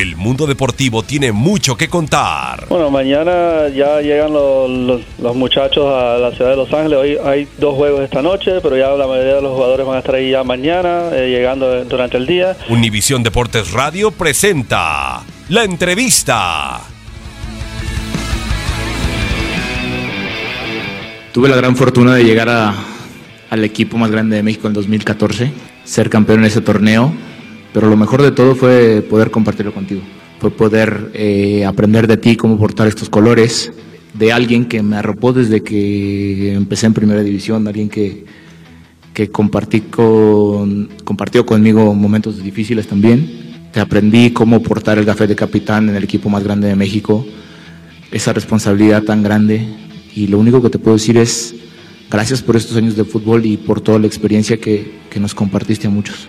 El mundo deportivo tiene mucho que contar. Bueno, mañana ya llegan los, los- los muchachos a la ciudad de Los Ángeles. Hoy hay dos juegos esta noche, pero ya la mayoría de los jugadores van a estar ahí ya mañana, eh, llegando durante el día. Univisión Deportes Radio presenta la entrevista. Tuve la gran fortuna de llegar a- al equipo más grande de México en 2014, ser campeón en ese torneo, pero lo mejor de todo fue poder compartirlo contigo, fue poder eh, aprender de ti cómo portar estos colores, de alguien que me arropó desde que empecé en primera división, alguien que, que compartí compartió conmigo momentos difíciles también. Te aprendí cómo portar el gafete de capitán en el equipo más grande de México, esa responsabilidad tan grande. Y lo único que te puedo decir es gracias por estos años de fútbol y por toda la experiencia que, que nos compartiste a muchos.